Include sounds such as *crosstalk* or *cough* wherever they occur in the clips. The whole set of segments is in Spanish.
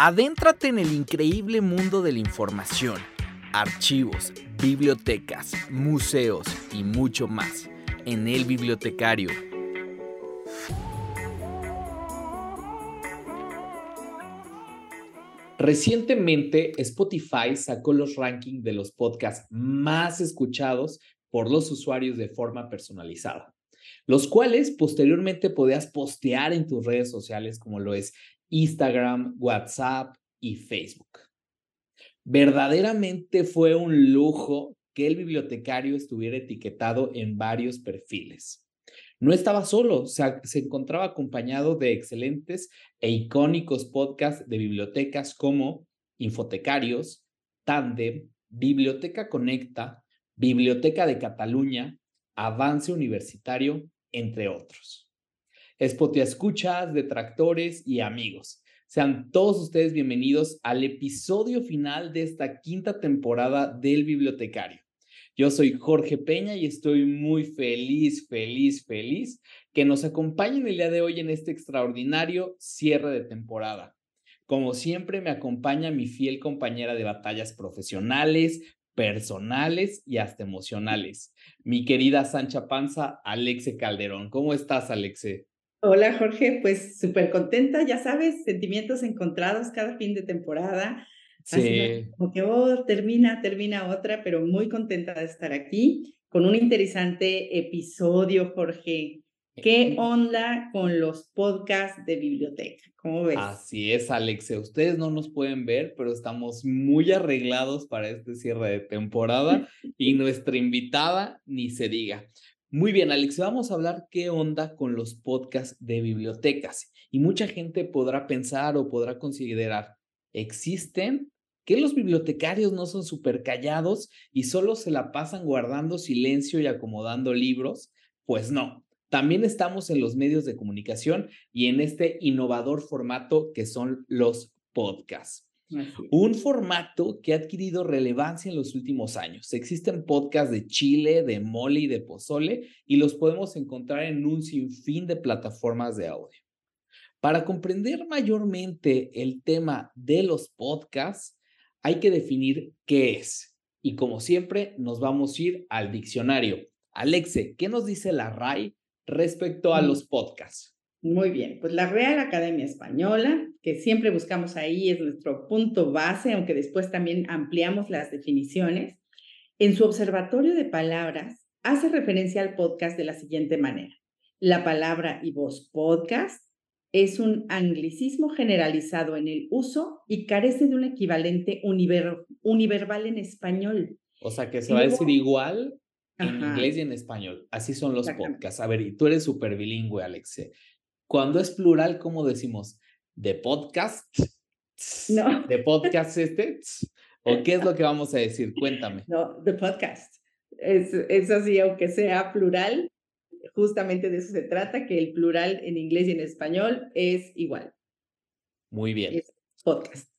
Adéntrate en el increíble mundo de la información, archivos, bibliotecas, museos y mucho más en El Bibliotecario. Recientemente Spotify sacó los rankings de los podcasts más escuchados por los usuarios de forma personalizada, los cuales posteriormente podías postear en tus redes sociales como lo es Instagram, WhatsApp y Facebook. Verdaderamente fue un lujo que el bibliotecario estuviera etiquetado en varios perfiles. No estaba solo, se, se, encontraba acompañado de excelentes e icónicos podcasts de bibliotecas como Infotecarios, Tandem, Biblioteca Conecta, Biblioteca de Cataluña, Avance Universitario, entre otros. Escuchas, detractores y amigos. Sean todos ustedes bienvenidos al episodio final de esta quinta temporada del Bibliotecario. Yo soy Jorge Peña y estoy muy feliz, feliz, feliz que nos acompañen el día de hoy en este extraordinario cierre de temporada. Como siempre, me acompaña mi fiel compañera de batallas profesionales, personales y hasta emocionales, mi querida Sancha Panza, Alexe Calderón. ¿Cómo estás, Alexe? Hola Jorge, pues súper contenta, ya sabes, sentimientos encontrados cada fin de temporada. Sí. como que oh, termina, termina otra, pero muy contenta de estar aquí con un interesante episodio, Jorge. ¿Qué onda con los podcasts de biblioteca? ¿Cómo ves? Así es, Alexe. Ustedes no nos pueden ver, pero estamos muy arreglados para este cierre de temporada *laughs* y nuestra invitada ni se diga. Muy bien, Alex, vamos a hablar qué onda con los podcasts de bibliotecas. Y mucha gente podrá pensar o podrá considerar, ¿existen? ¿Que los bibliotecarios no son súper callados y solo se la pasan guardando silencio y acomodando libros? Pues no, también estamos en los medios de comunicación y en este innovador formato que son los podcasts. Un formato que ha adquirido relevancia en los últimos años. Existen podcasts de Chile, de mole y de pozole y los podemos encontrar en un sinfín de plataformas de audio. Para comprender mayormente el tema de los podcasts, hay que definir qué es. Y como siempre, nos vamos a ir al diccionario. Alexe, ¿qué nos dice la RAI respecto a los podcasts? Muy bien, pues la Real Academia Española, que siempre buscamos ahí, es nuestro punto base, aunque después también ampliamos las definiciones, en su observatorio de palabras hace referencia al podcast de la siguiente manera. La palabra y voz podcast es un anglicismo generalizado en el uso y carece de un equivalente univerbal en español. O sea, que se va a decir igual en inglés y en español. Así son los podcasts. A ver, y tú eres súper bilingüe, Alexe. Cuando es plural, ¿cómo decimos? ¿De podcast? No. *laughs* ¿De podcast este? ¿O qué es lo que vamos a decir? Cuéntame. No, de podcast. Es, es así, aunque sea plural, justamente de eso se trata, que el plural en inglés y en español es igual. Muy bien. Es podcast.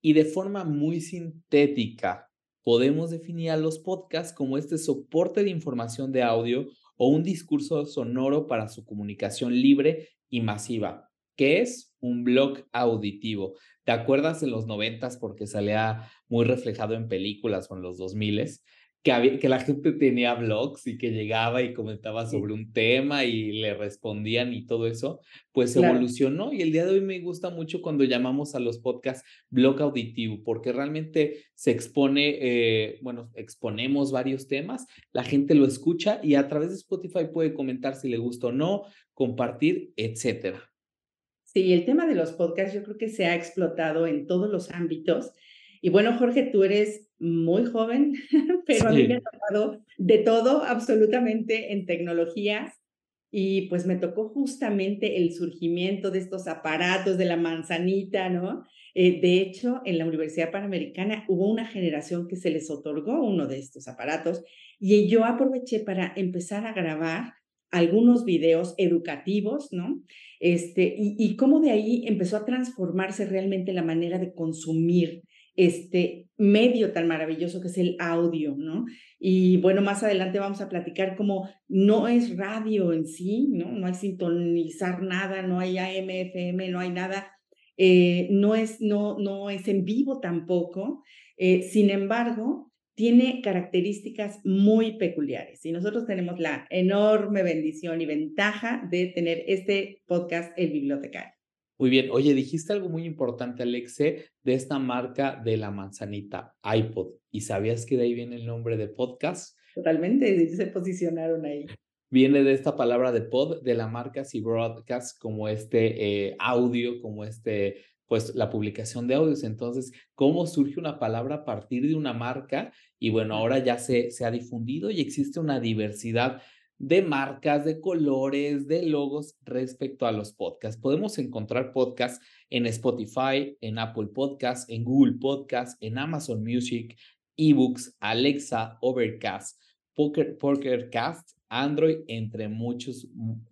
Y de forma muy sintética, podemos definir a los podcasts como este soporte de información de audio o un discurso sonoro para su comunicación libre y masiva, que es un blog auditivo. ¿Te acuerdas en los noventas porque salía muy reflejado en películas o en los dos miles? Que, que la gente tenía blogs y que llegaba y comentaba sobre un tema y le respondían y todo eso, pues evolucionó y el día de hoy me gusta mucho cuando llamamos a los podcasts blog auditivo, porque realmente se expone, eh, bueno, exponemos varios temas, la gente lo escucha y a través de Spotify puede comentar si le gusta o no, compartir, etcétera. Sí, el tema de los podcasts yo creo que se ha explotado en todos los ámbitos. Y bueno, Jorge, tú eres muy joven, *laughs* pero a mí me ha tocado de todo absolutamente en tecnologías. Y pues me tocó justamente el surgimiento de estos aparatos de la manzanita, ¿no? Eh, de hecho, en la Universidad Panamericana hubo una generación que se les otorgó uno de estos aparatos y yo aproveché para empezar a grabar algunos videos educativos, ¿no? Este, y, y cómo de ahí empezó a transformarse realmente la manera de consumir este medio tan maravilloso que es el audio, ¿no? Y bueno, más adelante vamos a platicar cómo no es radio en sí, ¿no? No hay sintonizar nada, no hay AM, FM, no hay nada. eh, no, es, no, no es en vivo tampoco. Eh, sin embargo, tiene características muy peculiares y nosotros tenemos la enorme bendición y ventaja de tener este podcast El Bibliotecario. Muy bien. Oye, dijiste algo muy importante, Alexe, de esta marca de la manzanita, iPod. ¿Y sabías que de ahí viene el nombre de podcast? Totalmente, se posicionaron ahí. Viene de esta palabra de pod, de la marca y broadcast, como este eh, audio, como este pues la publicación de audios. Entonces, ¿cómo surge una palabra a partir de una marca? Y bueno, ahora ya se, se ha difundido y existe una diversidad de marcas, de colores, de logos respecto a los podcasts. Podemos encontrar podcasts en Spotify, en Apple Podcasts, en Google Podcasts, en Amazon Music, eBooks, Alexa, Overcast, Poker, Pokercast, Android, entre muchas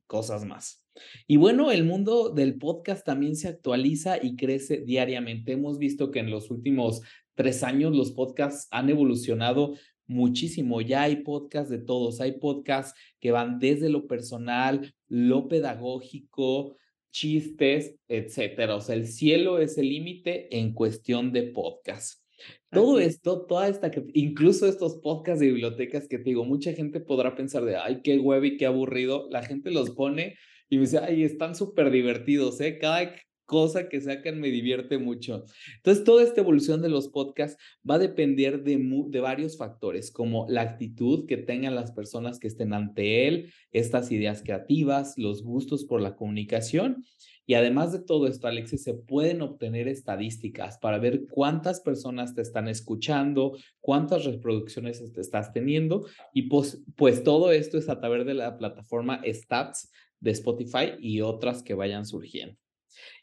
cosas más. Y bueno, el mundo del podcast también se actualiza y crece diariamente. Hemos visto que en los últimos tres años los podcasts han evolucionado muchísimo. Ya hay podcasts de todos. Hay podcasts que van desde lo personal, lo pedagógico, chistes, etcétera. O sea, el cielo es el límite en cuestión de podcasts. Todo esto, toda esta, incluso estos podcasts de bibliotecas que te digo, mucha gente podrá pensar de, ay, qué huevo y qué aburrido. La gente los pone y me dice, ay, están súper divertidos, ¿eh? Cada cosa que sacan me divierte mucho. Entonces, toda esta evolución de los podcasts va a depender de, de varios factores, como la actitud que tengan las personas que estén ante él, estas ideas creativas, los gustos por la comunicación. Y además de todo esto, Alexis, se pueden obtener estadísticas para ver cuántas personas te están escuchando, cuántas reproducciones te estás teniendo. Y pues, pues todo esto es a través de la plataforma Stats de Spotify y otras que vayan surgiendo.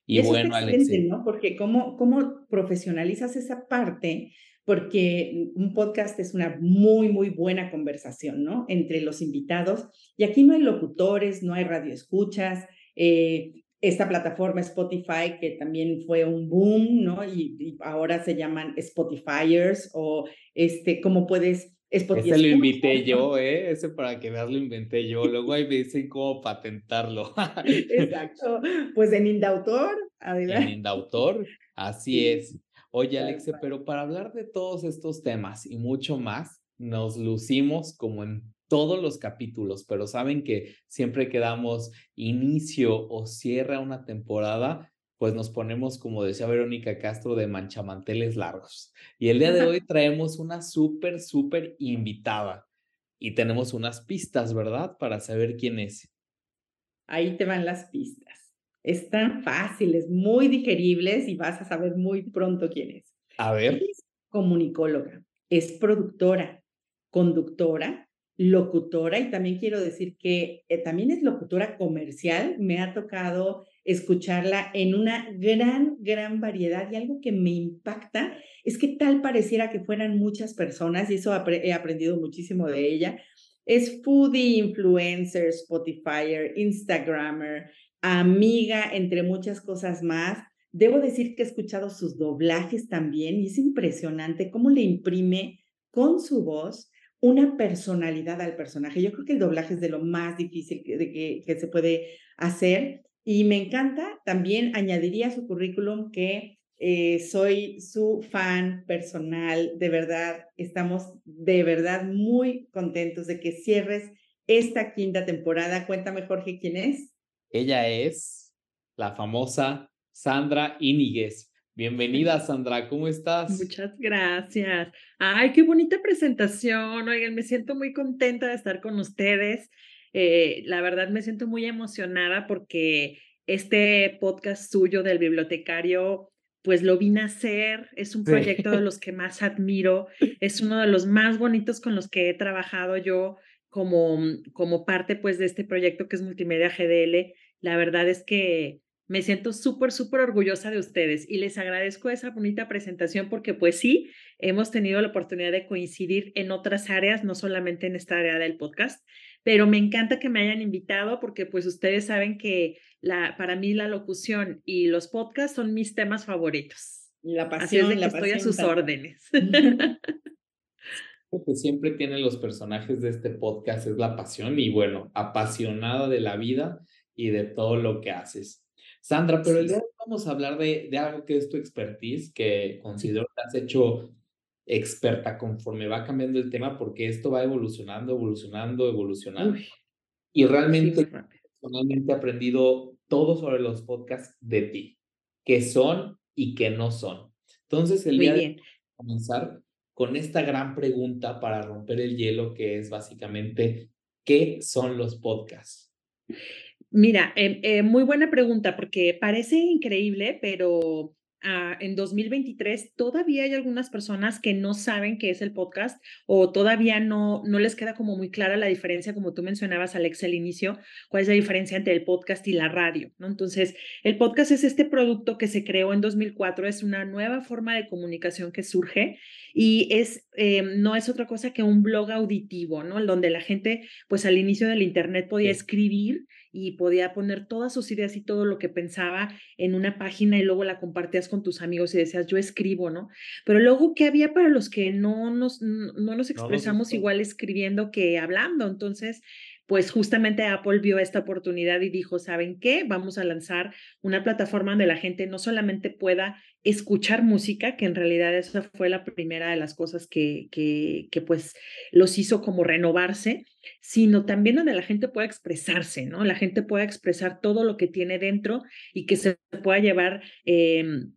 Y, bueno, Alex. ¿no? Porque cómo, cómo profesionalizas esa parte, porque un podcast es una muy, muy buena conversación, ¿no? Entre los invitados. Y aquí no hay locutores, no hay radioescuchas. Eh, esta plataforma Spotify, que también fue un boom, ¿no? Y, y, ahora se llaman Spotifyers o este, cómo puedes ese lo invité *laughs* yo, ¿eh? Ese para que veas lo inventé yo. Luego ahí me dicen cómo patentarlo. *laughs* Exacto. Pues en Indautor, adelante. En Indautor, así es. Oye, Alexe, pero para hablar de todos estos temas y mucho más, nos lucimos como en todos los capítulos, pero saben que siempre que damos inicio o cierra una temporada, pues nos ponemos, como decía Verónica Castro, de manchamanteles largos. Y el día de *laughs* hoy traemos una súper, súper invitada y tenemos unas pistas, ¿verdad? Para saber quién es. Ahí te van las pistas. Están fáciles, muy digeribles y vas a saber muy pronto quién es. A ver. Es comunicóloga, es productora, conductora, locutora y también quiero decir que eh, también es locutora comercial. Me ha tocado escucharla en una gran, gran variedad y algo que me impacta es que tal pareciera que fueran muchas personas y eso he aprendido muchísimo de ella. Es foodie, influencer, Spotifyer, Instagrammer, amiga, entre muchas cosas más. Debo decir que he escuchado sus doblajes también y es impresionante cómo le imprime con su voz una personalidad al personaje. Yo creo que el doblaje es de lo más difícil que, se puede hacer y me encanta, también añadiría a su currículum que eh, soy su fan personal, de verdad, estamos de verdad muy contentos de que cierres esta quinta temporada. Cuéntame, Jorge, ¿quién es? Ella es la famosa Sandra Iniguez. Bienvenida, Sandra, ¿cómo estás? Muchas gracias. Ay, qué bonita presentación. Oigan, me siento muy contenta de estar con ustedes. Eh, la verdad me siento muy emocionada porque este podcast suyo del bibliotecario, pues lo vi nacer, es un proyecto de los que más admiro, es uno de los más bonitos con los que he trabajado yo como, como parte pues de este proyecto que es Multimedia GDL. La verdad es que me siento súper, súper orgullosa de ustedes y les agradezco esa bonita presentación porque pues sí, hemos tenido la oportunidad de coincidir en otras áreas, no solamente en esta área del podcast, pero me encanta que me hayan invitado porque pues ustedes saben que la, para mí la locución y los podcasts son mis temas favoritos. La pasión, Así es de que estoy a sus órdenes. *laughs* *laughs* Lo que siempre tienen los personajes de este podcast es la pasión y bueno, apasionada de la vida y de todo lo que haces. Sandra, pero el día de hoy vamos a hablar de, de algo que es tu expertise, que considero que has hecho experta conforme va cambiando el tema, porque esto va evolucionando, evolucionando, evolucionando. Y realmente, personalmente he aprendido todo sobre los podcasts de ti, qué son y qué no son. Entonces, el día de comenzar con esta gran pregunta para romper el hielo, que es básicamente, ¿qué son los podcasts? Mira, eh, eh, muy buena pregunta, porque parece increíble, pero Ah, en 2023 todavía hay algunas personas que no saben qué es el podcast o todavía no, no les queda como muy clara la diferencia, como tú mencionabas, Alex, al inicio, cuál es la diferencia entre el podcast y la radio, ¿no? Entonces, el podcast es este producto que se creó en 2004, es una nueva forma de comunicación que surge y es, eh, no es otra cosa que un blog auditivo, ¿no? Donde la gente, pues al inicio del Internet podía escribir y podía poner todas sus ideas y todo lo que pensaba en una página y luego la compartías con tus amigos y decías, yo escribo, ¿no? Pero luego, ¿qué había para los que no nos, no nos expresamos igual escribiendo que hablando? Entonces, pues justamente Apple vio esta oportunidad y dijo, ¿saben qué? Vamos a lanzar una plataforma donde la gente no solamente pueda escuchar música, que en realidad esa fue la primera de las cosas que, que, que pues los hizo como renovarse, sino también donde la gente pueda expresarse, ¿no? La gente pueda expresar todo lo que tiene dentro y que se pueda llevar... Em,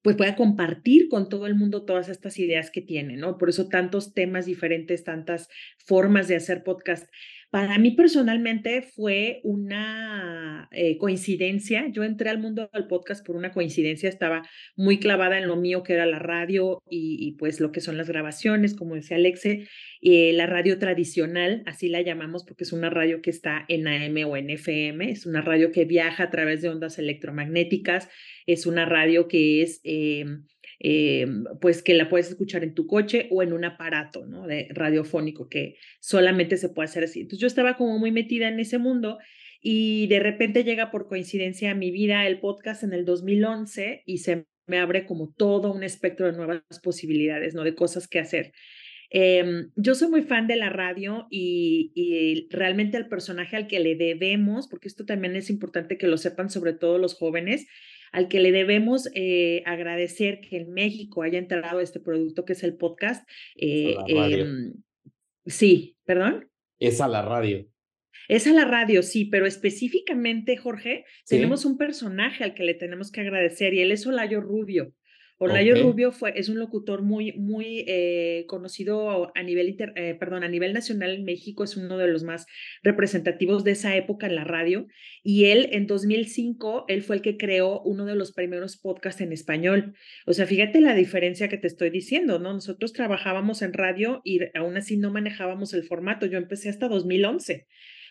pues pueda compartir con todo el mundo todas estas ideas que tiene, ¿no? Por eso tantos temas diferentes, tantas formas de hacer podcast. Para mí personalmente fue una eh, coincidencia. Yo entré al mundo del podcast por una coincidencia. Estaba muy clavada en lo mío, que era la radio y, pues lo que son las grabaciones, como decía Alexe, eh, la radio tradicional, así la llamamos porque es una radio que está en AM o en FM. Es una radio que viaja a través de ondas electromagnéticas. Es una radio que es... Em, eh, pues que la puedes escuchar en tu coche o en un aparato ¿no? de radiofónico que solamente se puede hacer así. Entonces yo estaba como muy metida en ese mundo y de repente llega por coincidencia a mi vida el podcast en el 2011 y se me abre como todo un espectro de nuevas posibilidades, ¿no? De cosas que hacer. Em, yo soy muy fan de la radio y, y, realmente el personaje al que le debemos, porque esto también es importante que lo sepan sobre todo los jóvenes, al que le debemos eh, agradecer que en México haya entrado este producto que es el podcast. Eh, em, sí, perdón. Es a la radio. Es a la radio, sí, pero específicamente, Jorge, tenemos un personaje al que le tenemos que agradecer y él es Olayo Rubio. Olayo Rubio fue, es un locutor muy, muy eh, conocido a nivel, eh, perdón, a nivel nacional en México, es uno de los más representativos de esa época en la radio. Y él en 2005, él fue el que creó uno de los primeros podcasts en español. O sea, fíjate la diferencia que te estoy diciendo, ¿no? Nosotros trabajábamos en radio y aún así no manejábamos el formato. Yo empecé hasta 2011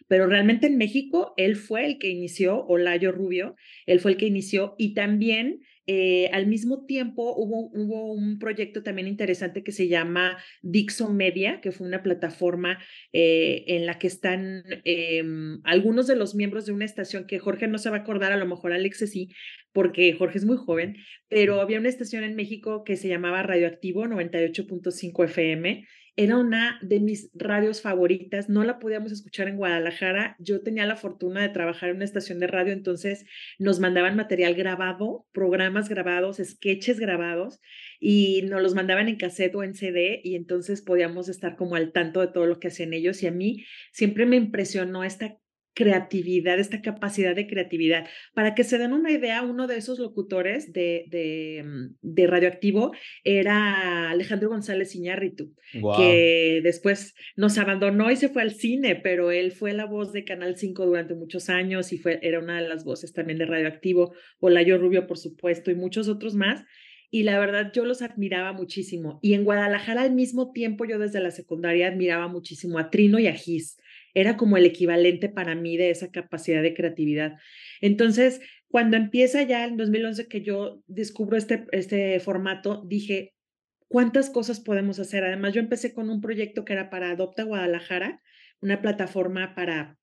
pero realmente en México él fue el que inició, Olayo Rubio, él fue el que inició y también eh, al mismo tiempo hubo, hubo, un proyecto también interesante que se llama Dixon Media, que fue una plataforma eh, en la que están em, algunos de los miembros de una estación que Jorge no se va a acordar, a lo mejor Alex sí, porque Jorge es muy joven, pero había una estación en México que se llamaba Radioactivo 98.5 FM era una de mis radios favoritas, no la podíamos escuchar en Guadalajara. Yo tenía la fortuna de trabajar en una estación de radio, entonces nos mandaban material grabado, programas grabados, sketches grabados y nos los mandaban en cassette o en CD y entonces podíamos estar como al tanto de todo lo que hacían ellos y a mí siempre me impresionó esta creatividad, esta capacidad de creatividad. Para que se den una idea, uno de esos locutores de, de, mm, de Radioactivo era Alejandro González Iñárritu, que después nos abandonó y se fue al cine, pero él fue la voz de Canal 5 durante muchos años y fue, era una de las voces también de Radioactivo, Olayo Rubio, por supuesto, y muchos otros más. Y la verdad, yo los admiraba muchísimo. Y en Guadalajara, al mismo tiempo, yo desde la secundaria admiraba muchísimo a Trino y a Gis era como el equivalente para mí de esa capacidad de creatividad. Entonces, cuando empieza ya en 2011 que yo descubro este, este formato, dije, ¿cuántas cosas podemos hacer? Además, yo empecé con un proyecto que era para Adopta Guadalajara, una plataforma para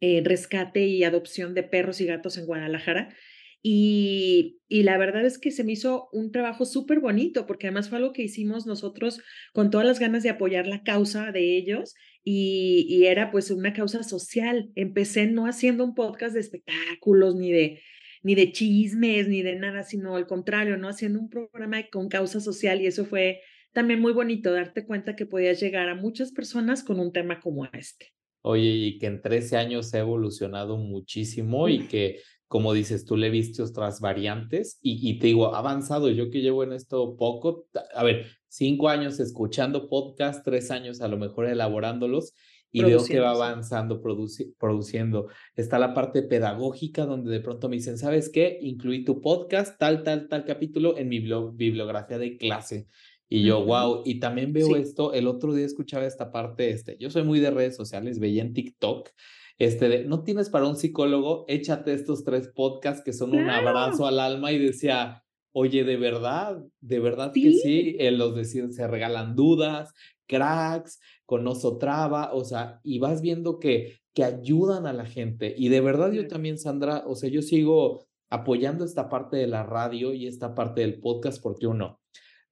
eh, rescate y adopción de perros y gatos en Guadalajara. Y, y, la verdad es que se me hizo un trabajo súper bonito, porque además fue algo que hicimos nosotros con todas las ganas de apoyar la causa de ellos y, era pues una causa social. Empecé no haciendo un podcast de espectáculos ni de, ni de chismes, ni de nada, sino al contrario, ¿no? Haciendo un programa con causa social y eso fue también muy bonito, darte cuenta que podías llegar a muchas personas con un tema como este. Oye, y que en 13 años ha evolucionado muchísimo y que, como dices, tú le viste otras variantes y, y te digo, avanzado, yo que llevo en esto poco, a ver, cinco años escuchando podcast, tres años a lo mejor elaborándolos y veo que va avanzando, produciendo. Está la parte pedagógica donde de pronto me dicen, ¿sabes qué? Incluí tu podcast, tal, tal, tal capítulo en mi bibliografía de clase. Y yo, wow, y también veo esto, el otro día escuchaba esta parte, este, yo soy muy de redes sociales, veía en TikTok, este, de, no tienes para un psicólogo, échate estos tres podcasts que son un abrazo al alma y decía, oye, de verdad, de verdad que sí, eh, los deciden, se regalan dudas, cracks, con Oso Traba, o sea, y vas viendo que, que ayudan a la gente. Y de verdad yo también, Sandra, o sea, yo sigo apoyando esta parte de la radio y esta parte del podcast porque uno,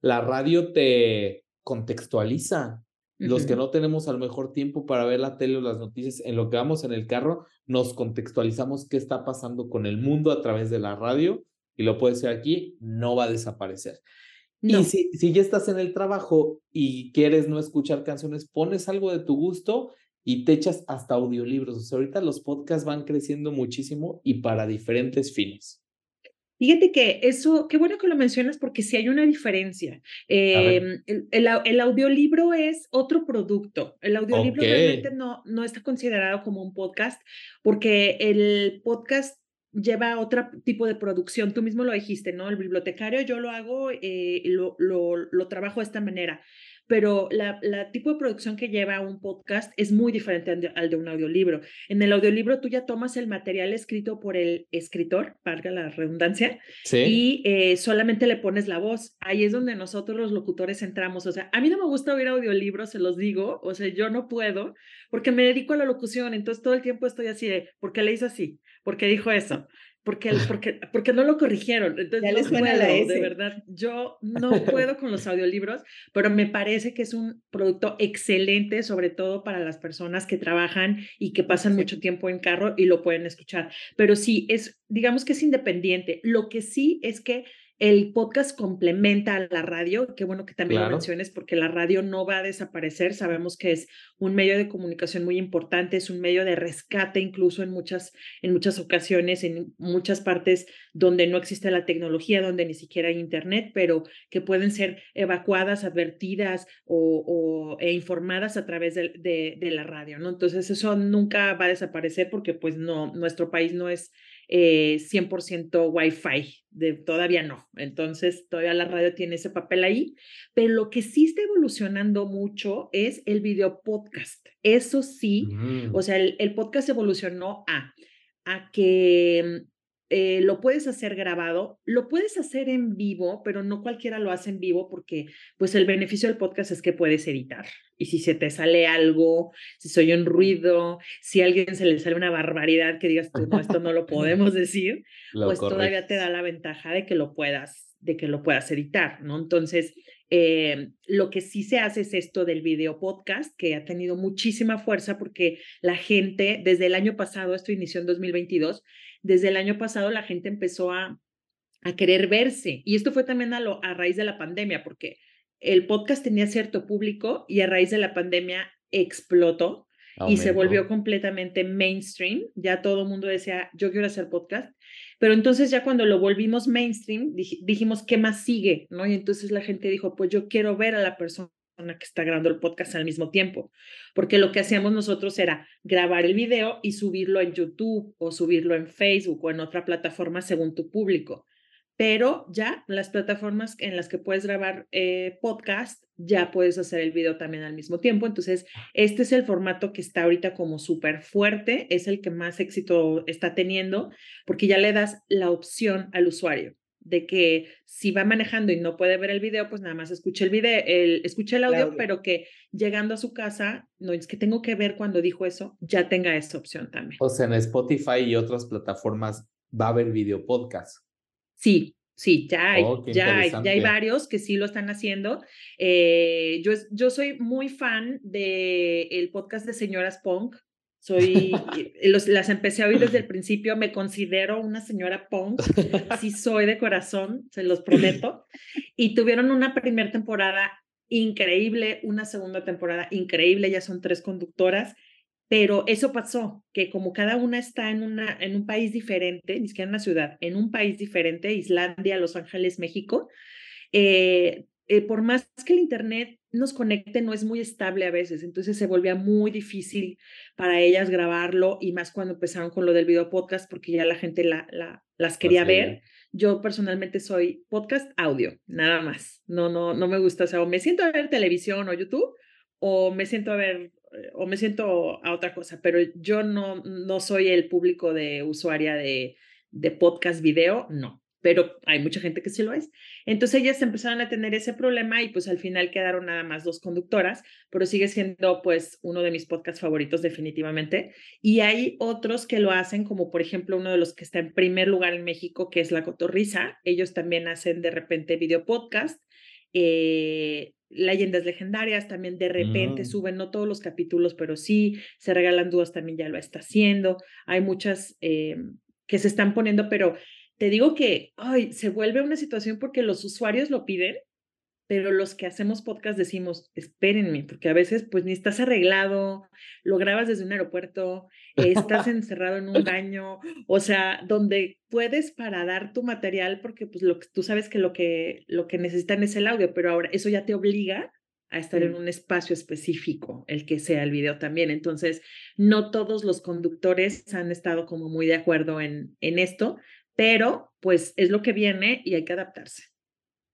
la radio te contextualiza. Los que no tenemos al mejor tiempo para ver la tele o las noticias en lo que vamos en el carro, nos contextualizamos qué está pasando con el mundo a través de la radio y lo puedes ver aquí, no va a desaparecer. Y si, si ya estás en el trabajo y quieres no escuchar canciones, pones algo de tu gusto y te echas hasta audiolibros. O sea, ahorita los podcasts van creciendo muchísimo y para diferentes fines. Fíjate que eso, qué bueno que lo mencionas porque sí hay una diferencia. Em, el, el, audiolibro es otro producto. El audiolibro realmente no, no está considerado como un podcast porque el podcast lleva otro tipo de producción. Tú mismo lo dijiste, ¿no? El bibliotecario yo lo hago, eh, lo, lo, lo, trabajo de esta manera, pero la, la, tipo de producción que lleva un podcast es muy diferente al de un audiolibro. En el audiolibro tú ya tomas el material escrito por el escritor, valga la redundancia, y eh, solamente le pones la voz. Ahí es donde nosotros los locutores entramos. O sea, a mí no me gusta oír audiolibros, se los digo, o sea, yo no puedo porque me dedico a la locución, entonces todo el tiempo estoy así de, ¿por qué le hizo así? Porque dijo eso, porque, *laughs* porque, porque no lo corrigieron. Entonces, ya les puedo, la de verdad, yo *laughs* no puedo con los audiolibros, pero me parece que es un producto excelente, sobre todo para las personas que trabajan y que pasan mucho tiempo en carro y lo pueden escuchar. Pero sí, es, digamos que es independiente. Lo que sí es que el podcast complementa a la radio, qué bueno que también lo menciones porque la radio no va a desaparecer, sabemos que es un medio de comunicación muy importante, es un medio de rescate incluso en muchas, en muchas ocasiones, en muchas partes donde no existe la tecnología, donde ni siquiera hay internet, pero que pueden ser evacuadas, advertidas o, e informadas a través de, de, la radio, ¿no? Entonces eso nunca va a desaparecer porque pues no, nuestro país no es eh, 100% Wi-Fi, de, todavía no. Entonces, todavía la radio tiene ese papel ahí, pero lo que sí está evolucionando mucho es el video podcast. Eso sí, o sea, el, el, podcast evolucionó a, a que eh, lo puedes hacer grabado, lo puedes hacer en vivo, pero no cualquiera lo hace en vivo porque pues el beneficio del podcast es que puedes editar. Y si se te sale algo, si soy un ruido, si a alguien se le sale una barbaridad que digas tú, no, esto no lo *laughs* podemos decir, pues todavía te da la ventaja de que lo puedas, de que lo puedas editar, ¿no? Entonces, eh, lo que sí se hace es esto del video podcast, que ha tenido muchísima fuerza porque la gente, desde el año pasado, esto inició en 2022, desde el año pasado la gente empezó a, a querer verse. Y esto fue también a, lo, a raíz de la pandemia, porque el podcast tenía cierto público y a raíz de la pandemia explotó y se volvió completamente mainstream. Ya todo el mundo decía, yo quiero hacer podcast. Pero entonces ya cuando lo volvimos mainstream, dijimos, ¿qué más sigue? ¿No? Y entonces la gente dijo, pues yo quiero ver a la persona que está grabando el podcast al mismo tiempo, porque lo que hacíamos nosotros era grabar el video y subirlo en YouTube o subirlo en Facebook o en otra plataforma según tu público. Pero ya las plataformas en las que puedes grabar eh, podcast, ya puedes hacer el video también al mismo tiempo. Entonces, este es el formato que está ahorita como súper fuerte, es el que más éxito está teniendo, porque ya le das la opción al usuario de que si va manejando y no puede ver el video, pues nada más escuche el video, el, escuche el audio, pero que llegando a su casa, no es que tengo que ver cuando dijo eso, ya tenga esa opción también. O sea, en Spotify y otras plataformas va a haber video podcast. Sí, sí, ya hay, oh, ya, hay, ya hay varios que sí lo están haciendo. Eh, yo, yo soy muy fan del el podcast de Señoras Punk, soy, *laughs* los, las empecé a oír desde el principio, me considero una señora punk, sí soy de corazón, se los prometo, y tuvieron una primera temporada increíble, una segunda temporada increíble, ya son tres conductoras, pero eso pasó, que como cada una está en, una, en un país diferente, ni siquiera en una ciudad, en un país diferente, Islandia, Los Ángeles, México, eh, eh, por más que el Internet nos conecte, no es muy estable a veces, entonces se volvía muy difícil para ellas grabarlo y más cuando empezaron con lo del video podcast porque ya la gente la, las quería ver. Yo personalmente soy podcast audio, nada más. No, no, no me gusta, o sea, o me siento a ver televisión o YouTube o me siento a ver eh, o me siento a otra cosa, pero yo no, no soy el público de usuaria de, de podcast video, no pero hay mucha gente que sí lo es. Entonces ellas empezaron a tener ese problema y pues al final quedaron nada más dos conductoras, pero sigue siendo pues uno de mis podcasts favoritos definitivamente. Y hay otros que lo hacen, como por ejemplo uno de los que está en primer lugar en México, que es La Cotorrisa. Ellos también hacen de repente video podcast. Eh, leyendas legendarias también de repente mm. suben, no todos los capítulos, pero sí, se regalan dudas también ya lo está haciendo. Hay muchas eh, que se están poniendo, pero te digo que ay, se vuelve una situación porque los usuarios lo piden, pero los que hacemos podcast decimos, espérenme, porque a veces pues ni estás arreglado, lo grabas desde un aeropuerto, estás *laughs* encerrado en un baño, o sea, donde puedes para dar tu material, porque pues lo que tú sabes que lo que, lo que necesitan es el audio, pero ahora eso ya te obliga a estar en un espacio específico, el que sea el video también. Entonces, no todos los conductores han estado como muy de acuerdo en, en esto, pero pues es lo que viene y hay que adaptarse.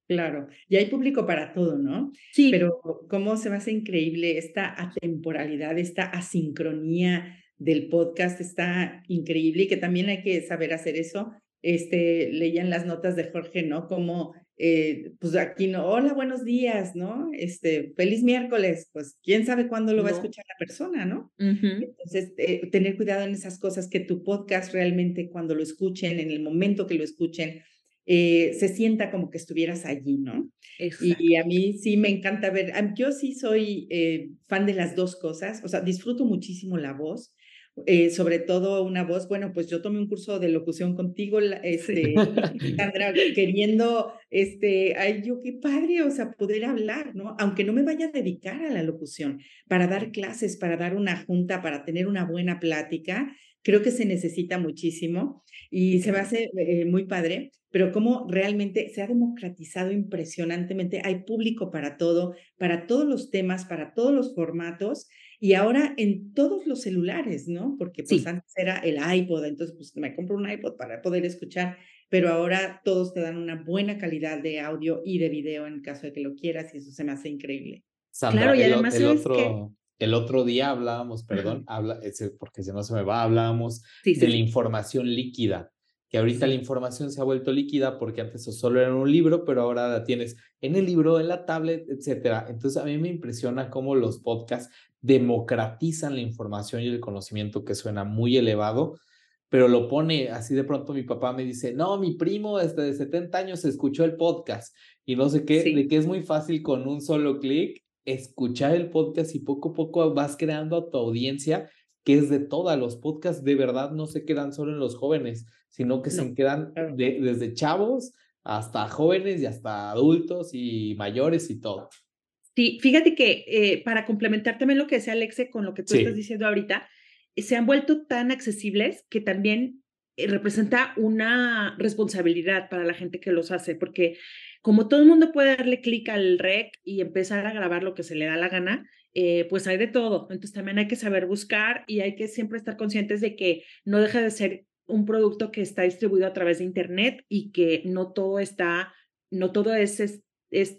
Claro, y hay público para todo, ¿no? Sí. Pero cómo se me hace increíble esta atemporalidad, esta asincronía del podcast, está increíble y que también hay que saber hacer eso. Este, leían las notas de Jorge, ¿no? Como eh, pues aquí no, hola, buenos días, ¿no? Este, feliz miércoles, pues quién sabe cuándo lo va a escuchar la persona, ¿no? Entonces, eh, tener cuidado en esas cosas, que tu podcast realmente cuando lo escuchen, en el momento que lo escuchen, eh, se sienta como que estuvieras allí, ¿no? Y, a mí sí me encanta ver, yo sí soy fan de las dos cosas, o sea, disfruto muchísimo la voz, eh, sobre todo una voz, bueno, pues yo tomé un curso de locución contigo, este, Sandra, *laughs* queriendo, este, ay, yo qué padre, o sea, poder hablar, ¿no? Aunque no me vaya a dedicar a la locución, para dar clases, para dar una junta, para tener una buena plática, creo que se necesita muchísimo y se me hace eh, muy padre, pero como realmente se ha democratizado impresionantemente, hay público para todo, para todos los temas, para todos los formatos y ahora en todos los celulares, ¿no? Porque pues antes era el iPod, entonces pues me compro un iPod para poder escuchar, pero ahora todos te dan una buena calidad de audio y de video en caso de que lo quieras y eso se me hace increíble. claro, y además el, otro, el otro día hablábamos, perdón, habla, porque si no se me va, hablábamos de la información líquida que ahorita la información se ha vuelto líquida porque antes solo era un libro, pero ahora la tienes en el libro, en la tablet, etcétera. Entonces a mí me impresiona cómo los podcasts democratizan la información y el conocimiento que suena muy elevado, pero lo pone así de pronto mi papá me dice, no, mi primo desde de 70 años escuchó el podcast y no sé qué, de que es muy fácil con un solo clic escuchar el podcast y poco a poco vas creando a tu audiencia que es de todas. Los podcasts de verdad no se quedan solo en los jóvenes, sino que se quedan desde chavos hasta jóvenes y hasta adultos y mayores y todo. Sí, fíjate que eh, para complementar también lo que decía Alexe con lo que tú estás diciendo ahorita, eh, se han vuelto tan accesibles que también eh, representa una responsabilidad para la gente que los hace, porque como todo el mundo puede darle clic al rec y empezar a grabar lo que se le da la gana, pues hay de todo. Entonces también hay que saber buscar y hay que siempre estar conscientes de que no deja de ser un producto que está distribuido a través de Internet y que no todo está, no todo es, es,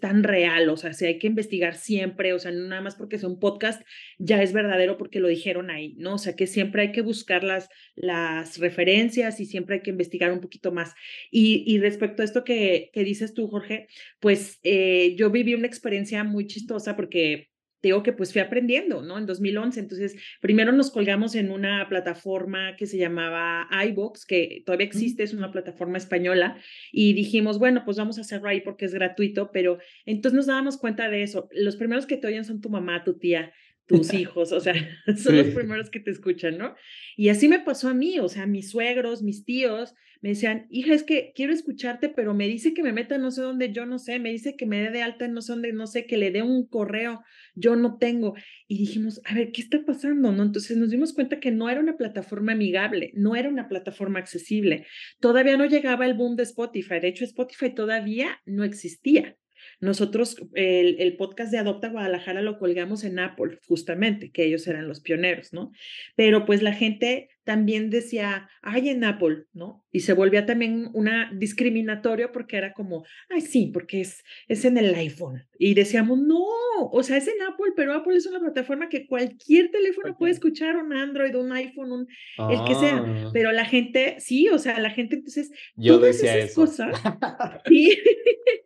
tan real, o sea, si hay que investigar siempre, o sea, no nada más porque es un podcast ya es verdadero porque lo dijeron ahí, ¿no? O sea, que siempre hay que buscar las, las referencias y siempre hay que investigar un poquito más. Y, y respecto a esto que, que dices tú, Jorge, pues eh, yo viví una experiencia muy chistosa porque digo que pues fui aprendiendo, ¿no? En 2011, entonces primero nos colgamos en una plataforma que se llamaba iBox, que todavía existe, es una plataforma española, y dijimos, bueno, pues vamos a hacerlo ahí porque es gratuito, pero entonces nos dábamos cuenta de eso. Los primeros que te oyen son tu mamá, tu tía, tus *laughs* hijos, o sea, *laughs* son los primeros que te escuchan, ¿no? Y así me pasó a mí, o sea, mis suegros, mis tíos me decían, hija, es que quiero escucharte, pero me dice que me meta no sé dónde, yo no sé, me dice que me dé de alta no sé dónde, no sé, que le dé un correo, yo no tengo. Y dijimos, a ver, ¿qué está pasando? ¿No? Entonces nos dimos cuenta que no era una plataforma amigable, no era una plataforma accesible. Todavía no llegaba el boom de Spotify, de hecho Spotify todavía no existía. Nosotros el, el, podcast de Adopta Guadalajara lo colgamos en Apple, justamente, que ellos eran los pioneros, ¿no? Pero pues la gente también decía, ay, en Apple, ¿no? Y se volvía también una discriminatorio porque era como, ay, sí, porque es, es en el iPhone. Y decíamos, no, o sea, es en Apple, pero Apple es una plataforma que cualquier teléfono puede escuchar, un Android, un iPhone, un, el que sea. Ah. Pero la gente, sí, o sea, la gente, entonces, Yo todas decía esas cosas, *laughs* sí,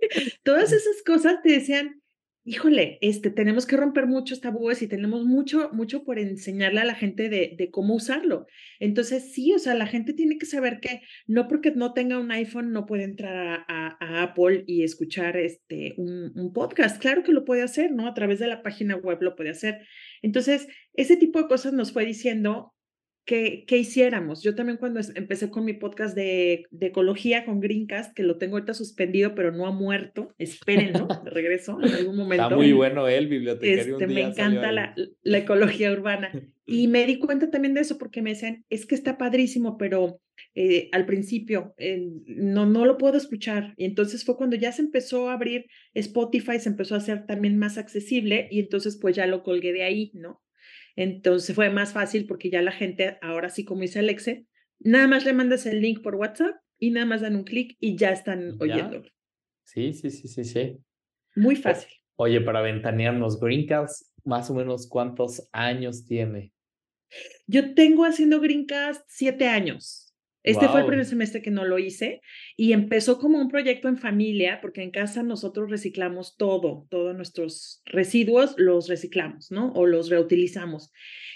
*laughs* todas esas cosas te decían, híjole, este, tenemos que romper muchos tabúes y tenemos mucho, mucho por enseñarle a la gente de, de, cómo usarlo. Entonces, sí, o sea, la gente tiene que saber que no porque no tenga un iPhone no puede entrar a, a, Apple y escuchar este, un, un, podcast. Claro que lo puede hacer, ¿no? A través de la página web lo puede hacer. Entonces, ese tipo de cosas nos fue diciendo que, hiciéramos. Yo también cuando empecé con mi podcast de, de, ecología con Greencast, que lo tengo ahorita suspendido, pero no ha muerto, espérenlo, de regreso en algún *laughs* momento. Está muy bueno él, bibliotecario. Este, me encanta la, la, ecología urbana. *laughs* Y me di cuenta también de eso porque me decían, es que está padrísimo, pero eh, al principio eh, no, no lo puedo escuchar. Y entonces fue cuando ya se empezó a abrir Spotify, se empezó a hacer también más accesible y entonces pues ya lo colgué de ahí, ¿no? Entonces fue más fácil porque ya la gente, ahora sí como dice Alexe, nada más le mandas el link por WhatsApp y nada más dan un clic y ya están oyendo. Sí, sí, sí, sí, sí. Muy fácil. oye, para ventanearnos, Greencast, más o menos cuántos años tiene. Yo tengo haciendo Greencast siete años. Este fue el primer semestre que no lo hice y empezó como un proyecto en familia, porque en casa nosotros reciclamos todo, todos nuestros residuos los reciclamos, ¿no? O los reutilizamos.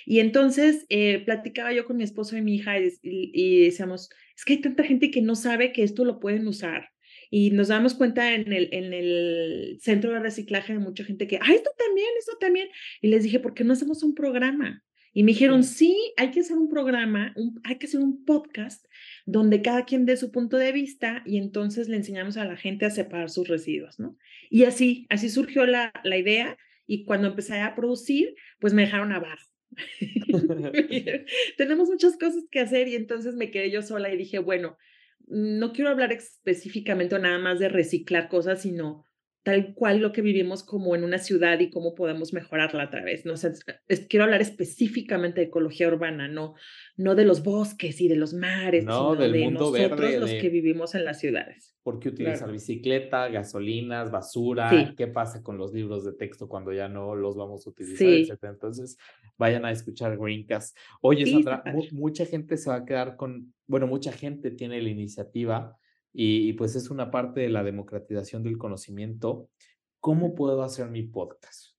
Y entonces eh, platicaba yo con mi esposo y mi hija y, decíamos, es que hay tanta gente que no sabe que esto lo pueden usar. Y nos damos cuenta en el, en el centro de reciclaje de mucha gente que, ah, esto también, esto también. Y les dije, ¿por qué no hacemos un programa? Y me dijeron, sí, hay que hacer un programa, hay que hacer un podcast donde cada quien dé su punto de vista y entonces le enseñamos a la gente a separar sus residuos, ¿no? Y así, así surgió la, la idea y cuando empecé a producir, pues me dejaron abajo. *laughs* *laughs* Tenemos muchas cosas que hacer y entonces me quedé yo sola y dije, bueno, no quiero hablar específicamente nada más de reciclar cosas, sino tal cual lo que vivimos como en una ciudad y cómo podemos mejorarla a través. No sé, quiero hablar específicamente de ecología urbana, no, no de los bosques y de los mares, no, del de mundo nosotros verde, los que vivimos en las ciudades. ¿Por qué utilizar bicicleta, gasolinas, basura? ¿Qué pasa con los libros de texto cuando ya no los vamos a utilizar, etcétera? Entonces, vayan a escuchar Greencast. Oye, Sandra, mucha gente se va a quedar con, bueno, mucha gente tiene la iniciativa y, pues es una parte de la democratización del conocimiento. ¿Cómo puedo hacer mi podcast?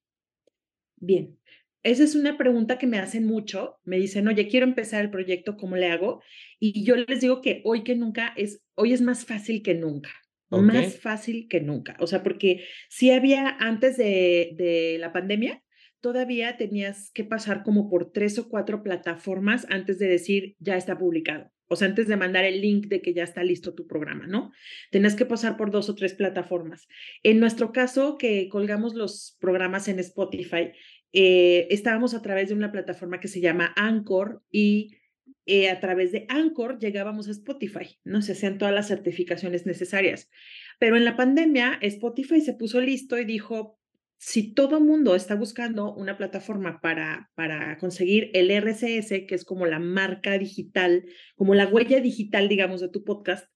Bien, esa es una pregunta que me hacen mucho. Me dicen, oye, quiero empezar el proyecto, ¿cómo le hago? Y yo les digo que hoy que nunca es, hoy es más fácil que nunca. Más fácil que nunca. O sea, porque si había antes de, de la pandemia, todavía tenías que pasar como por tres o cuatro plataformas antes de decir, ya está publicado o sea, antes de mandar el link de que ya está listo tu programa, ¿no? Tenés que pasar por dos o tres plataformas. En nuestro caso, que colgamos los programas en Spotify, eh, estábamos a través de una plataforma que se llama Anchor y eh, a través de Anchor llegábamos a Spotify, ¿no? Se hacían todas las certificaciones necesarias. Pero en la pandemia, Spotify se puso listo y dijo, si todo mundo está buscando una plataforma para, para conseguir el RCS, que es como la marca digital, como la huella digital, digamos, de tu podcast,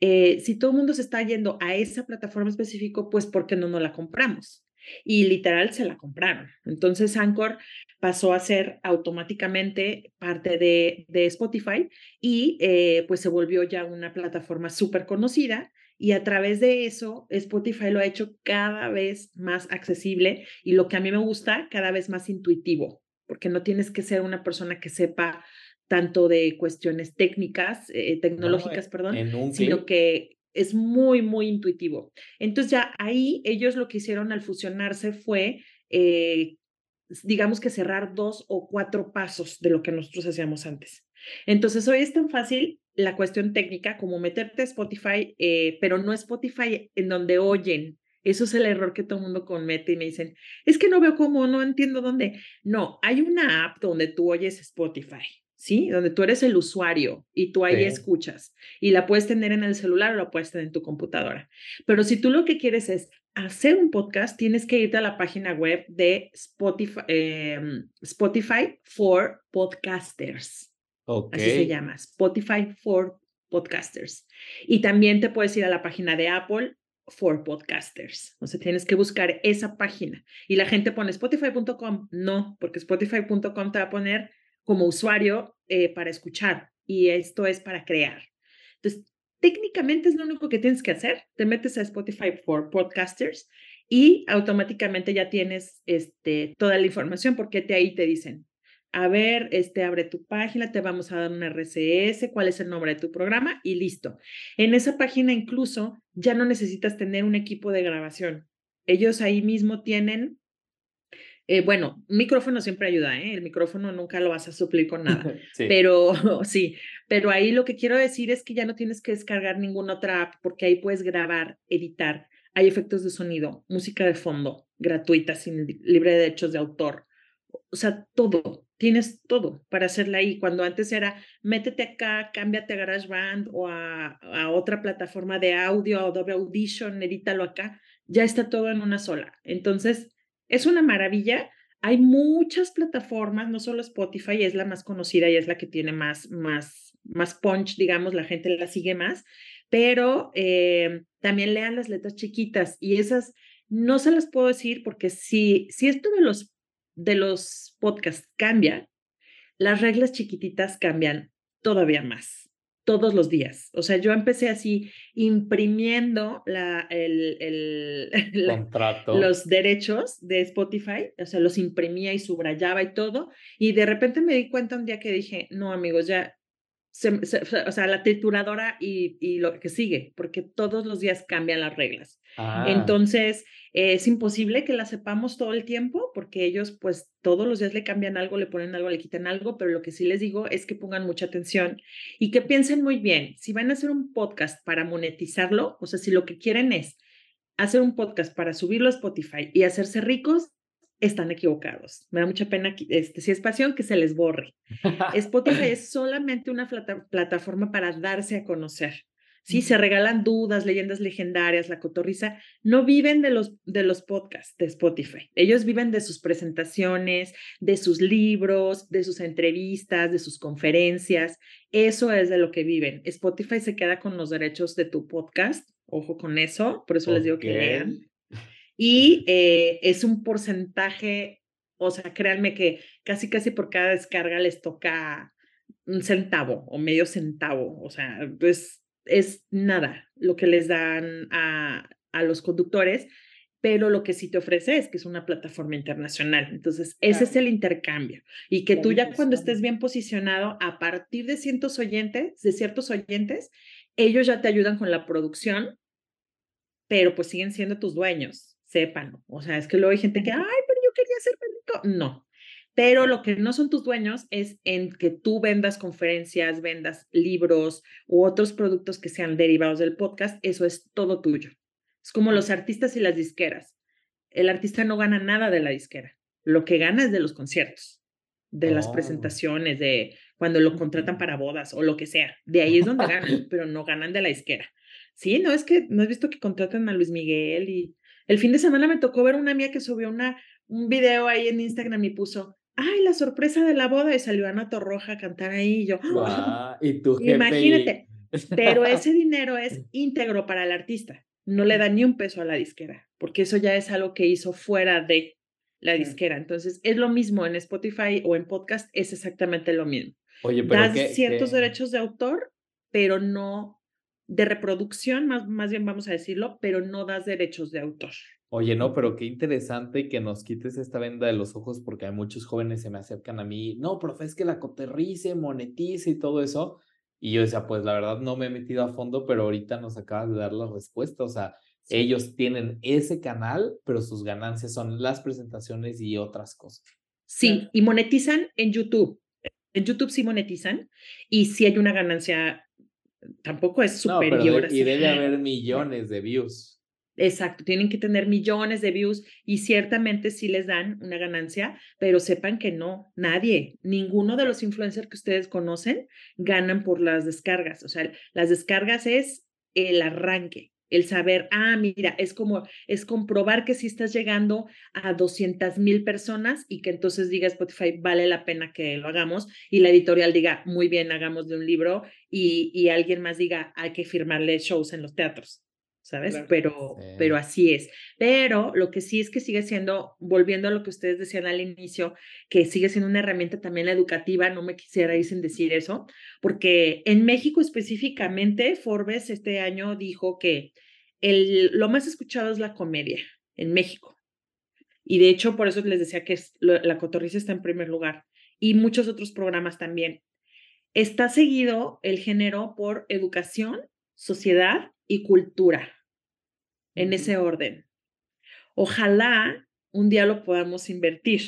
eh, si todo el mundo se está yendo a esa plataforma específica, pues ¿por qué no nos la compramos? Y literal se la compraron. Entonces Anchor pasó a ser automáticamente parte de, de Spotify y eh, pues se volvió ya una plataforma súper conocida y a través de eso, Spotify lo ha hecho cada vez más accesible y lo que a mí me gusta, cada vez más intuitivo, porque no tienes que ser una persona que sepa tanto de cuestiones técnicas, eh, tecnológicas, perdón, sino que es muy, muy intuitivo. Entonces ya ahí ellos lo que hicieron al fusionarse fue eh, digamos que cerrar dos o cuatro pasos de lo que nosotros hacíamos antes. Entonces, hoy es tan fácil la cuestión técnica como meterte a Spotify, eh, pero no Spotify en donde oyen. Eso es el error que todo el mundo comete y me dicen, es que no veo cómo, no entiendo dónde. No, hay una app donde tú oyes Spotify. ¿sí? Donde tú eres el usuario y tú ahí escuchas y la puedes tener en el celular o la puedes tener en tu computadora. Pero si tú lo que quieres es hacer un podcast, tienes que irte a la página web de Spotify, em, Spotify for Podcasters. Así se llama, Spotify for Podcasters. Y también te puedes ir a la página de Apple for podcasters. O sea, tienes que buscar esa página. Y la gente pone spotify.com. No, porque spotify.com te va a poner como usuario eh, para escuchar y esto es para crear. Entonces, técnicamente es lo único que tienes que hacer. Te metes a Spotify for Podcasters y automáticamente ya tienes este, toda la información porque te, ahí te dicen, a ver, este, abre tu página, te vamos a dar un RCS, cuál es el nombre de tu programa y listo. En esa página incluso ya no necesitas tener un equipo de grabación. Ellos ahí mismo tienen eh, bueno, micrófono siempre ayuda, ¿eh? El micrófono nunca lo vas a suplir con nada. *laughs* Pero *laughs* sí, pero ahí lo que quiero decir es que ya no tienes que descargar ninguna otra app porque ahí puedes grabar, editar. Hay efectos de sonido, música de fondo, gratuita, sin libre de derechos de autor. O sea, todo, tienes todo para hacerla ahí. Cuando antes era, métete acá, cámbiate a GarageBand o a, a otra plataforma de audio, Adobe Audition, edítalo acá, ya está todo en una sola. Entonces, es una maravilla. Hay muchas plataformas, no solo Spotify es la más conocida y es la que tiene más, más, más punch, digamos, la gente la sigue más, pero eh, también lean las letras chiquitas y esas no se las puedo decir porque si, si esto de los, de los podcasts cambia, las reglas chiquititas cambian todavía más todos los días. O sea, yo empecé así imprimiendo la, el, el, *laughs* los derechos de Spotify, o sea, los imprimía y subrayaba y todo, y de repente me di cuenta un día que dije, no amigos, ya, o sea, la trituradora y, y, lo que sigue, porque todos los días cambian las reglas. Ah. Entonces, es imposible que la sepamos todo el tiempo porque ellos pues todos los días le cambian algo, le ponen algo, le quitan algo, pero lo que sí les digo es que pongan mucha atención y que piensen muy bien, si van a hacer un podcast para monetizarlo, o sea, si lo que quieren es hacer un podcast para subirlo a Spotify y hacerse ricos, están equivocados. Me da mucha pena, este, si es pasión, que se les borre. *laughs* Spotify es solamente una plataforma para darse a conocer. Sí, se regalan dudas, leyendas legendarias, la cotorriza. No viven de los, de los podcasts de Spotify. Ellos viven de sus presentaciones, de sus libros, de sus entrevistas, de sus conferencias. Eso es de lo que viven. Spotify se queda con los derechos de tu podcast. Ojo con eso. Por eso les digo que lean. Y eh, es un porcentaje, o sea, créanme que casi, casi por cada descarga les toca un centavo o medio centavo. O sea, pues es nada lo que les dan a, a los conductores, pero lo que sí te ofrece es que es una plataforma internacional. Entonces, ese es el intercambio. Y que tú ya cuando estés bien posicionado, a partir de ciertos oyentes, de ciertos oyentes, ellos ya te ayudan con la producción, pero pues siguen siendo tus dueños, sépanlo. O sea, es que luego hay gente que, ay, pero yo quería ser rico. No, pero lo que no son tus dueños es en que tú vendas conferencias, vendas libros u otros productos que sean derivados del podcast, eso es todo tuyo. Es como los artistas y las disqueras. El artista no gana nada de la disquera. Lo que gana es de los conciertos, de las oh. presentaciones, de cuando lo contratan para bodas o lo que sea. De ahí es donde ganan, *laughs* pero no ganan de la disquera. Sí, no es que no has visto que contratan a Luis Miguel y el fin de semana me tocó ver una amiga que subió una, un video ahí en Instagram y puso, ay, la sorpresa de la boda y salió Ana Torroja a cantar ahí y yo, *laughs* y imagínate, pero *laughs* ese dinero es íntegro para el artista, no le da ni un peso a la disquera, porque eso ya es algo que hizo fuera de la disquera. Entonces, es lo mismo en Spotify o en podcast, es exactamente lo mismo. Oye, pero das ciertos derechos de autor, pero no de reproducción, más, más bien vamos a decirlo, pero no das derechos de autor. Oye, no, pero qué interesante que nos quites esta venda de los ojos porque hay muchos jóvenes se me acercan a mí, no, profe, es que la coterrice, monetice y todo eso. Y yo decía, pues la verdad no me he metido a fondo, pero ahorita nos acabas de dar la respuesta. O sea, Ellos tienen ese canal, pero sus ganancias son las presentaciones y otras cosas. Sí, y monetizan en YouTube. En YouTube sí monetizan y sí hay una ganancia, tampoco es superior. y debe haber millones de views. Exacto, tienen que tener millones de views y ciertamente sí les dan una ganancia, pero sepan que no, nadie, ninguno de los influencers que ustedes conocen ganan por las descargas. O sea, las descargas es el arranque, el saber, ah, mira, es como, es comprobar que si estás llegando a 200 mil personas y que entonces diga Spotify, vale la pena que lo hagamos y la editorial diga, muy bien, hagamos de un libro y, y alguien más diga, hay que firmarle shows en los teatros. ¿Sabes? Pero, pero así es. Pero lo que sí es que sigue siendo, volviendo a lo que ustedes decían al inicio, que sigue siendo una herramienta también educativa, no me quisiera ir sin decir eso, porque en México específicamente, Forbes este año dijo que el, lo más escuchado es la comedia en México. Y de hecho, por eso les decía que la cotorriza está en primer lugar y muchos otros programas también. Está seguido el género por educación, sociedad y cultura en ese orden. Ojalá un día lo podamos invertir.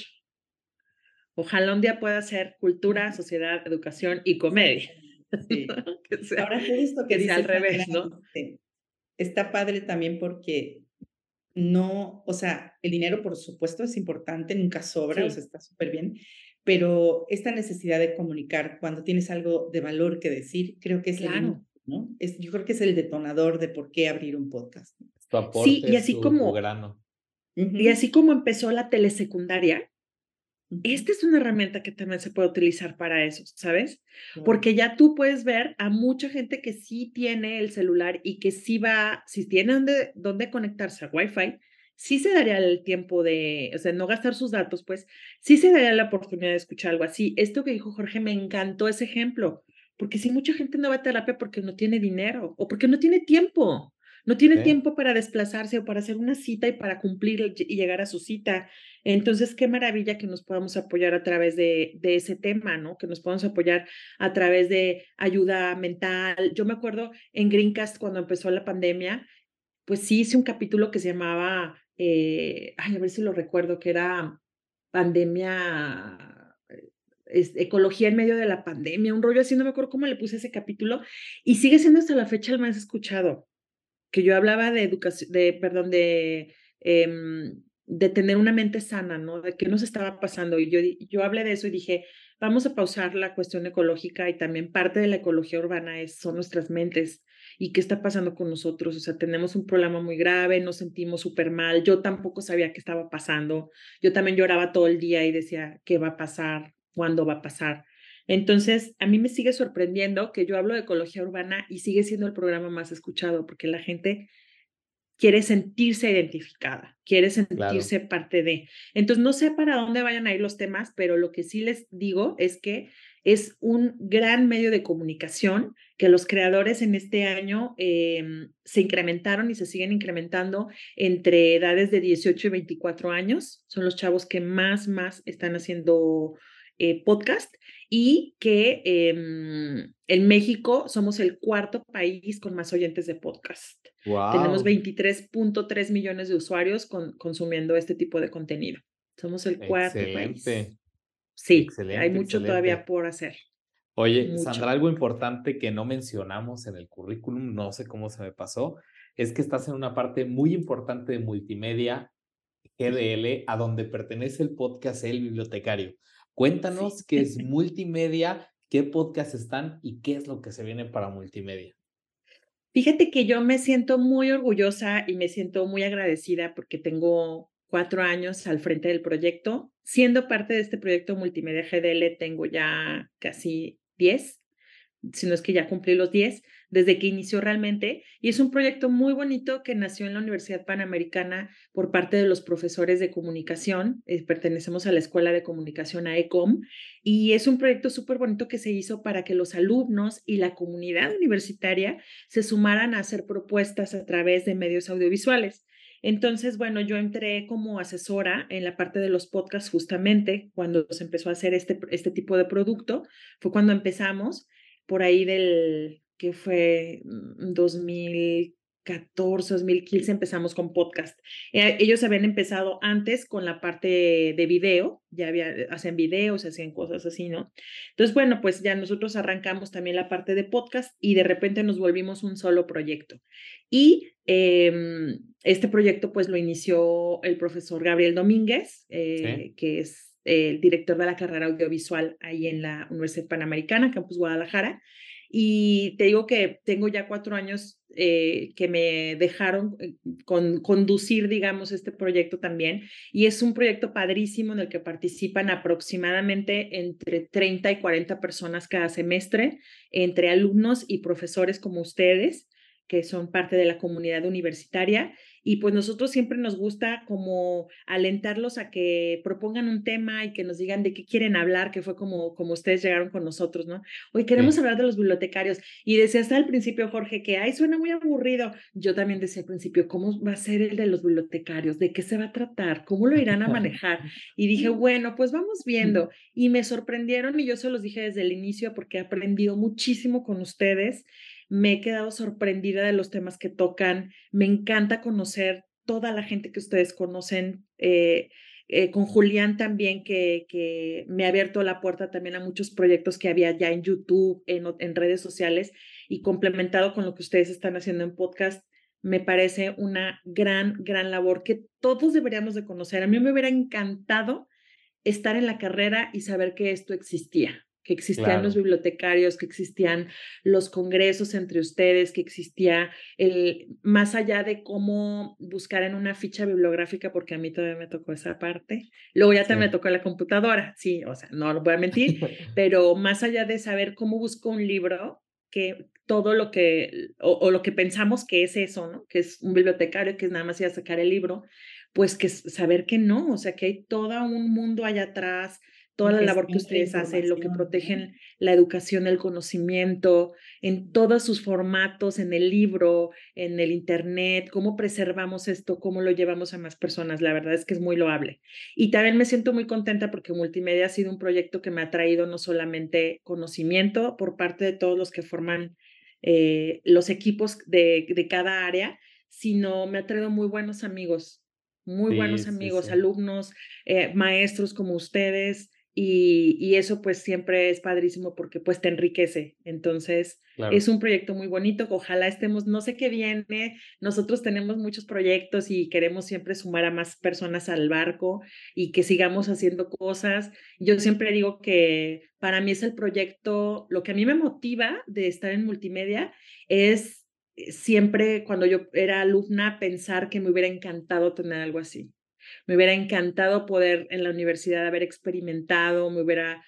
Ojalá un día pueda ser cultura, sociedad, educación y comedia. *laughs* Ahora justo que dice al revés, ¿no? Está padre también porque no, o sea, el dinero por supuesto es importante, nunca sobra, o sea, está súper bien, pero esta necesidad de comunicar cuando tienes algo de valor que decir, creo que es claro. ¿no? Es, yo creo que es el detonador de por qué abrir un podcast sí, y así como y así como empezó la telesecundaria, esta es una herramienta que también se puede utilizar para eso, ¿sabes? Porque ya tú puedes ver a mucha gente que sí tiene el celular y que sí va, si tiene dónde, dónde conectarse a Wi-Fi, sí se daría el tiempo de, o sea, no gastar sus datos, pues sí se daría la oportunidad de escuchar algo así. Esto que dijo Jorge, me encantó ese ejemplo, porque si mucha gente no va a terapia porque no tiene dinero o porque no tiene tiempo. No tiene tiempo para desplazarse o para hacer una cita y para cumplir y llegar a su cita. Entonces, qué maravilla que nos podamos apoyar a través de, de ese tema, ¿no? Que nos podamos apoyar a través de ayuda mental. Yo me acuerdo en Greencast cuando empezó la pandemia, pues sí hice un capítulo que se llamaba, eh, ay, a ver si lo recuerdo, que era pandemia eh, ecología en medio de la pandemia, un rollo así, no me acuerdo cómo le puse ese capítulo, y sigue siendo hasta la fecha el más escuchado que yo hablaba de educación, de, perdón, de, em, de tener una mente sana, ¿no? De qué nos estaba pasando. Y yo, yo hablé de eso y dije, vamos a pausar la cuestión ecológica y también parte de la ecología urbana es, son nuestras mentes y qué está pasando con nosotros. O sea, tenemos un problema muy grave, nos sentimos súper mal. Yo tampoco sabía qué estaba pasando. Yo también lloraba todo el día y decía, ¿qué va a pasar? ¿Cuándo va a pasar? Entonces, a mí me sigue sorprendiendo que yo hablo de ecología urbana y sigue siendo el programa más escuchado porque la gente quiere sentirse identificada, quiere sentirse parte de. Entonces, no sé para dónde vayan a ir los temas, pero lo que sí les digo es que es un gran medio de comunicación que los creadores en este año em, se incrementaron y se siguen incrementando entre edades de 18 y 24 años. Son los chavos que más, más están haciendo eh, podcast y que em, en México somos el cuarto país con más oyentes de podcast. Tenemos 23.3 millones de usuarios consumiendo este tipo de contenido. Somos el cuarto país. Sí, hay mucho todavía por hacer. Oye, Sandra, algo importante que no mencionamos en el currículum, no sé cómo se me pasó, es que estás en una parte muy importante de multimedia GDL, a donde pertenece el podcast El Bibliotecario. Cuéntanos qué es multimedia, qué podcasts están y qué es lo que se viene para multimedia. Fíjate que yo me siento muy orgullosa y me siento muy agradecida porque tengo cuatro años al frente del proyecto. Siendo parte de este proyecto Multimedia GDL, tengo ya casi diez, si no es que ya cumplí los diez desde que inició realmente. Y es un proyecto muy bonito que nació en la Universidad Panamericana por parte de los profesores de comunicación. Eh, pertenecemos a la Escuela de Comunicación AECOM. Y es un proyecto súper bonito que se hizo para que los alumnos y la comunidad universitaria se sumaran a hacer propuestas a través de medios audiovisuales. Entonces, bueno, yo entré como asesora en la parte de los podcasts justamente cuando se empezó a hacer este, este tipo de producto. Fue cuando empezamos por ahí del que fue 2015, 2014, 2015 empezamos con podcast. Eh, ellos habían empezado antes con la parte de video, ya había, eh, hacen videos, hacían cosas así, ¿no? Entonces, bueno, pues ya nosotros arrancamos también la parte de podcast y de repente nos volvimos un solo proyecto. Y em, este proyecto pues lo inició el profesor Gabriel Domínguez, eh, que es el director de la carrera audiovisual ahí en la Universidad Panamericana, Campus Guadalajara. Y te digo que tengo ya cuatro años eh, que me dejaron eh, con, conducir, digamos, este proyecto también. Y es un proyecto padrísimo en el que participan aproximadamente entre 30 y 40 personas cada semestre, entre alumnos y profesores como ustedes que son parte de la comunidad universitaria y pues nosotros siempre nos gusta como alentarlos a que propongan un tema y que nos digan de qué quieren hablar, que fue como, como ustedes llegaron con nosotros, ¿no? Hoy queremos hablar de los bibliotecarios. Y decía hasta al principio, Jorge, que, ay, suena muy aburrido. Yo también decía al principio, ¿cómo va a ser el de los bibliotecarios? ¿De qué se va a tratar? ¿Cómo lo irán a *laughs* manejar? Y dije, bueno, pues vamos viendo. Y me sorprendieron y yo se los dije desde el inicio porque he aprendido muchísimo con ustedes me he quedado sorprendida de los temas que tocan, me encanta conocer toda la gente que ustedes conocen. Eh, eh, con Julián también, que, que, me ha abierto la puerta también a muchos proyectos que había ya en YouTube, en, en, redes sociales, y complementado con lo que ustedes están haciendo en podcast, me parece una gran, gran labor que todos deberíamos de conocer. A mí me hubiera encantado estar en la carrera y saber que esto existía que existían los bibliotecarios, que existían los congresos entre ustedes, que existía el, más allá de cómo buscar en una ficha bibliográfica, porque a mí todavía me tocó esa parte, luego ya también me tocó la computadora, sí, o sea, no lo voy a mentir, *laughs* pero más allá de saber cómo busco un libro, que todo lo que, o, o, lo que pensamos que es eso, ¿no? Que es un bibliotecario, que es nada más ir a sacar el libro, pues que saber que no, o sea, que hay todo un mundo allá atrás, toda la labor que ustedes hacen, lo que protegen la educación, el conocimiento, en todos sus formatos, en el libro, en el Internet, cómo preservamos esto, cómo lo llevamos a más personas. La verdad es que es muy loable. Y también me siento muy contenta porque Multimedia ha sido un proyecto que me ha traído no solamente conocimiento por parte de todos los que forman eh, los equipos de, de cada área, sino me ha traído muy buenos amigos, muy buenos amigos, alumnos, eh, maestros como ustedes, y, eso pues siempre es padrísimo porque pues te enriquece. Entonces es un proyecto muy bonito. Ojalá estemos, no sé qué viene. Nosotros tenemos muchos proyectos y queremos siempre sumar a más personas al barco y que sigamos haciendo cosas. Yo siempre digo que para mí es el proyecto, lo que a mí me motiva de estar en multimedia es eh, siempre cuando yo era alumna pensar que me hubiera encantado tener algo así me hubiera encantado poder en la universidad haber experimentado, me hubiera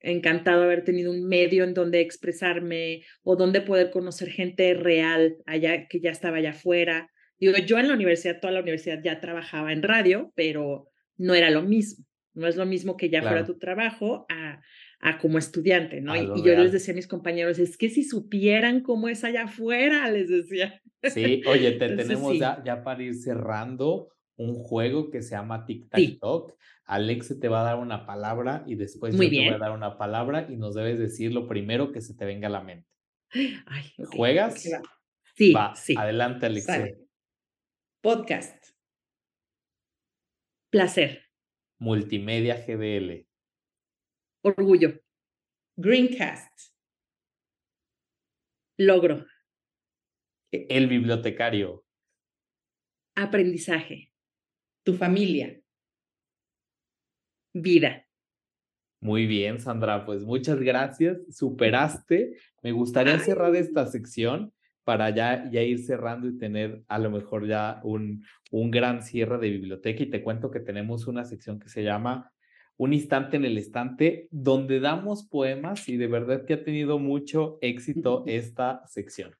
encantado haber tenido un medio en donde expresarme o donde poder conocer gente real allá que ya estaba allá afuera. Digo, yo en la universidad, toda la universidad ya trabajaba en radio, pero no era lo mismo. No es lo mismo que ya fuera tu trabajo a, a como estudiante, ¿no? Y, yo les decía a mis compañeros, es que si supieran cómo es allá afuera, *laughs* les decía. Sí, oye, te tenemos Ya, ya para ir cerrando un juego que se llama Tic Tac Talk. Alex te va a dar una palabra y después yo te voy a dar una palabra y nos debes decir lo primero que se te venga a la mente. ¿Juegas? Sí, va. sí. Adelante, Alex. Podcast. Placer. Multimedia GDL. Orgullo. Greencast. Logro. El bibliotecario. Aprendizaje tu familia. Vida. Muy bien, Sandra, pues muchas gracias. Superaste. Me gustaría cerrar esta sección para ya, ya ir cerrando y tener a lo mejor ya un, un gran cierre de biblioteca. Y te cuento que tenemos una sección que se llama Un instante en el estante, donde damos poemas y de verdad que ha tenido mucho éxito *laughs* esta sección.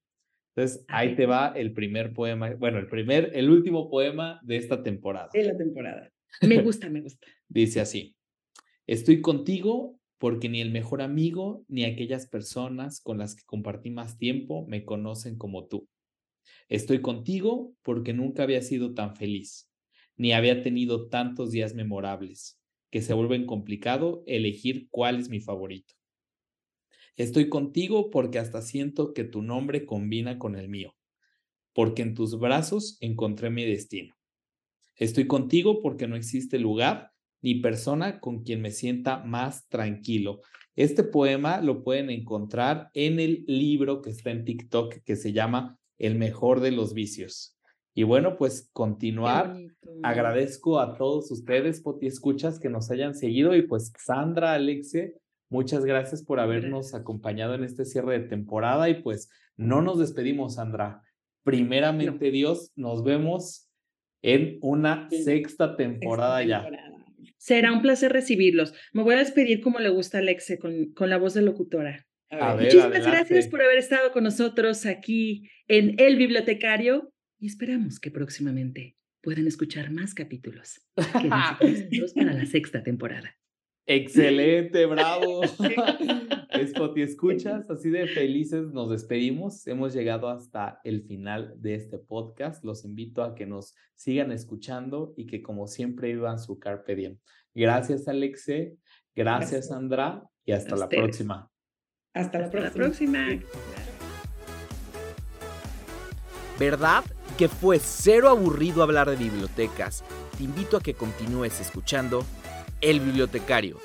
Entonces, ahí te va el primer poema, bueno, el primer, el último poema de esta temporada. De la temporada. Me gusta, me gusta. Dice así, estoy contigo porque ni el mejor amigo ni aquellas personas con las que compartí más tiempo me conocen como tú. Estoy contigo porque nunca había sido tan feliz, ni había tenido tantos días memorables, que se vuelven complicado elegir cuál es mi favorito. Estoy contigo porque hasta siento que tu nombre combina con el mío. porque en tus brazos encontré mi destino. Estoy contigo porque no existe lugar ni persona con quien me sienta más tranquilo. Este poema lo pueden encontrar en el libro que está en TikTok que se llama El mejor de los vicios. Y bueno, pues continuar. Agradezco a todos ustedes, Poti Escuchas, que nos hayan seguido y pues Sandra, Alexia, muchas gracias por habernos acompañado en este cierre de temporada y pues no nos despedimos, Sandra. Primeramente Dios, nos vemos en una sexta temporada ya. Será un placer recibirlos. Me voy a despedir como le gusta a Alexe, con, con la voz de locutora. Muchísimas gracias por haber estado con nosotros aquí en El Bibliotecario y esperamos que próximamente puedan escuchar más capítulos. *laughs* Para la sexta temporada. Excelente, bravo. *laughs* Spotty escuchas, así de felices nos despedimos. Hemos llegado hasta el final de este podcast. Los invito a que nos sigan escuchando y que como siempre vivan su carpe diem. Gracias, Alexe. Gracias, Sandra. Y hasta la próxima. Hasta la próxima. La próxima. ¿Verdad que fue cero aburrido hablar de bibliotecas? Te invito a que continúes escuchando el Bibliotecario